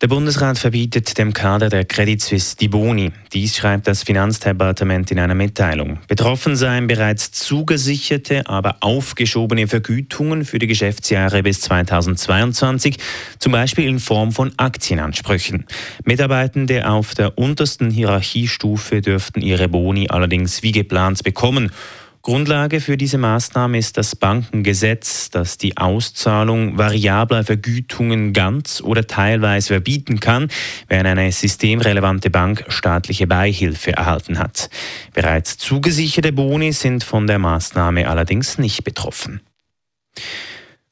Der Bundesrat verbietet dem Kader der Credit Suisse die Boni. Dies schreibt das Finanzdepartement in einer Mitteilung. Betroffen seien bereits zugesicherte, aber aufgeschobene Vergütungen für die Geschäftsjahre bis 2022, zum Beispiel in Form von Aktienansprüchen. Mitarbeitende auf der untersten Hierarchiestufe dürften ihre Boni allerdings wie geplant bekommen. Grundlage für diese Maßnahme ist das Bankengesetz, das die Auszahlung variabler Vergütungen ganz oder teilweise verbieten kann, wenn eine systemrelevante Bank staatliche Beihilfe erhalten hat. Bereits zugesicherte Boni sind von der Maßnahme allerdings nicht betroffen.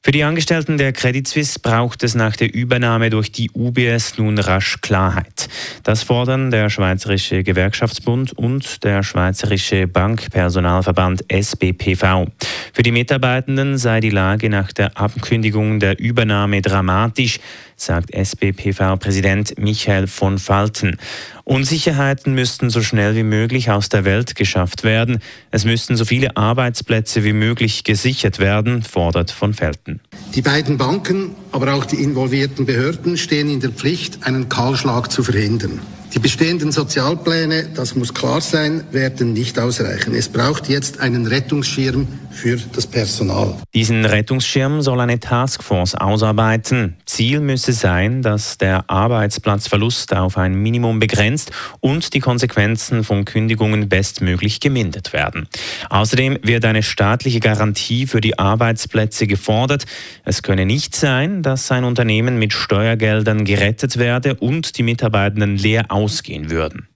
Für die Angestellten der Credit Suisse braucht es nach der Übernahme durch die UBS nun rasch Klarheit. Das fordern der Schweizerische Gewerkschaftsbund und der Schweizerische Bankpersonalverband SBPV. Für die Mitarbeitenden sei die Lage nach der Ankündigung der Übernahme dramatisch sagt SBPV-Präsident Michael von Falten. Unsicherheiten müssten so schnell wie möglich aus der Welt geschafft werden. Es müssten so viele Arbeitsplätze wie möglich gesichert werden, fordert von Felten. Die beiden Banken, aber auch die involvierten Behörden stehen in der Pflicht, einen Kahlschlag zu verhindern. Die bestehenden Sozialpläne, das muss klar sein, werden nicht ausreichen. Es braucht jetzt einen Rettungsschirm für das Personal. Diesen Rettungsschirm soll eine Taskforce ausarbeiten. Ziel müsse sein, dass der Arbeitsplatzverlust auf ein Minimum begrenzt und die Konsequenzen von Kündigungen bestmöglich gemindert werden. Außerdem wird eine staatliche Garantie für die Arbeitsplätze gefordert. Es könne nicht sein, dass ein Unternehmen mit Steuergeldern gerettet werde und die Mitarbeitenden leer ausgehen würden.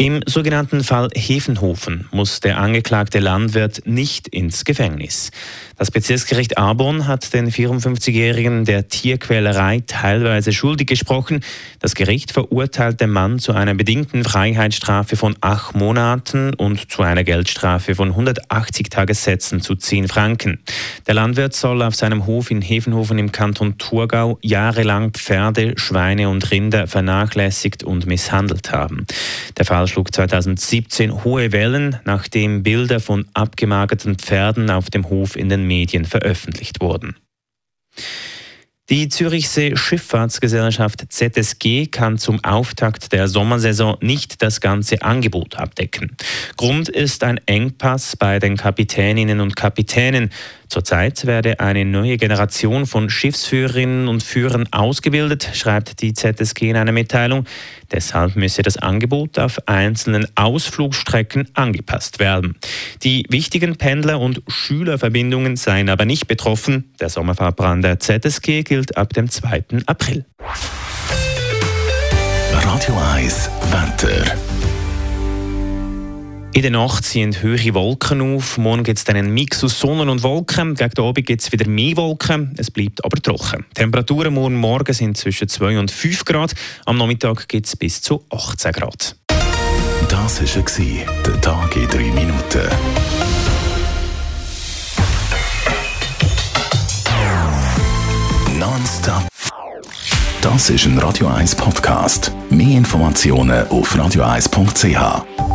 Im sogenannten Fall Hefenhofen muss der angeklagte Landwirt nicht ins Gefängnis. Das Bezirksgericht Arbon hat den 54-Jährigen der Tierquälerei teilweise schuldig gesprochen. Das Gericht verurteilt den Mann zu einer bedingten Freiheitsstrafe von acht Monaten und zu einer Geldstrafe von 180 Tagessätzen zu 10 Franken. Der Landwirt soll auf seinem Hof in Hefenhofen im Kanton Thurgau jahrelang Pferde, Schweine und Rinder vernachlässigt und misshandelt haben. Der Fall schlug 2017 hohe Wellen, nachdem Bilder von abgemagerten Pferden auf dem Hof in den Medien veröffentlicht wurden. Die Zürichsee Schifffahrtsgesellschaft ZSG kann zum Auftakt der Sommersaison nicht das ganze Angebot abdecken. Grund ist ein Engpass bei den Kapitäninnen und Kapitänen. Zurzeit werde eine neue Generation von Schiffsführerinnen und Führern ausgebildet, schreibt die ZSG in einer Mitteilung. Deshalb müsse das Angebot auf einzelnen Ausflugstrecken angepasst werden. Die wichtigen Pendler- und Schülerverbindungen seien aber nicht betroffen. Der Sommerfahrplan der ZSG gilt ab dem 2. April. Radio 1 Wetter. In der Nacht ziehen höhere Wolken auf. Morgen gibt es dann einen Mix aus Sonne und Wolken. Gegen Abend gibt es wieder mehr Wolken. Es bleibt aber trocken. Die Temperaturen morgen Morgen sind zwischen 2 und 5 Grad. Am Nachmittag gibt es bis zu 18 Grad. Das war der Tag in 3 Minuten. Nonstop. Das ist ein Radio 1 Podcast. Mehr Informationen auf radio1.ch.